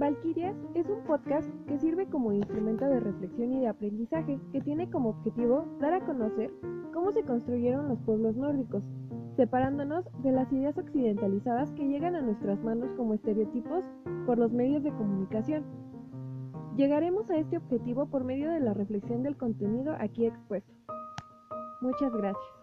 Valquirias es un podcast que sirve como instrumento de reflexión y de aprendizaje que tiene como objetivo dar a conocer cómo se construyeron los pueblos nórdicos, separándonos de las ideas occidentalizadas que llegan a nuestras manos como estereotipos por los medios de comunicación. Llegaremos a este objetivo por medio de la reflexión del contenido aquí expuesto. Muchas gracias.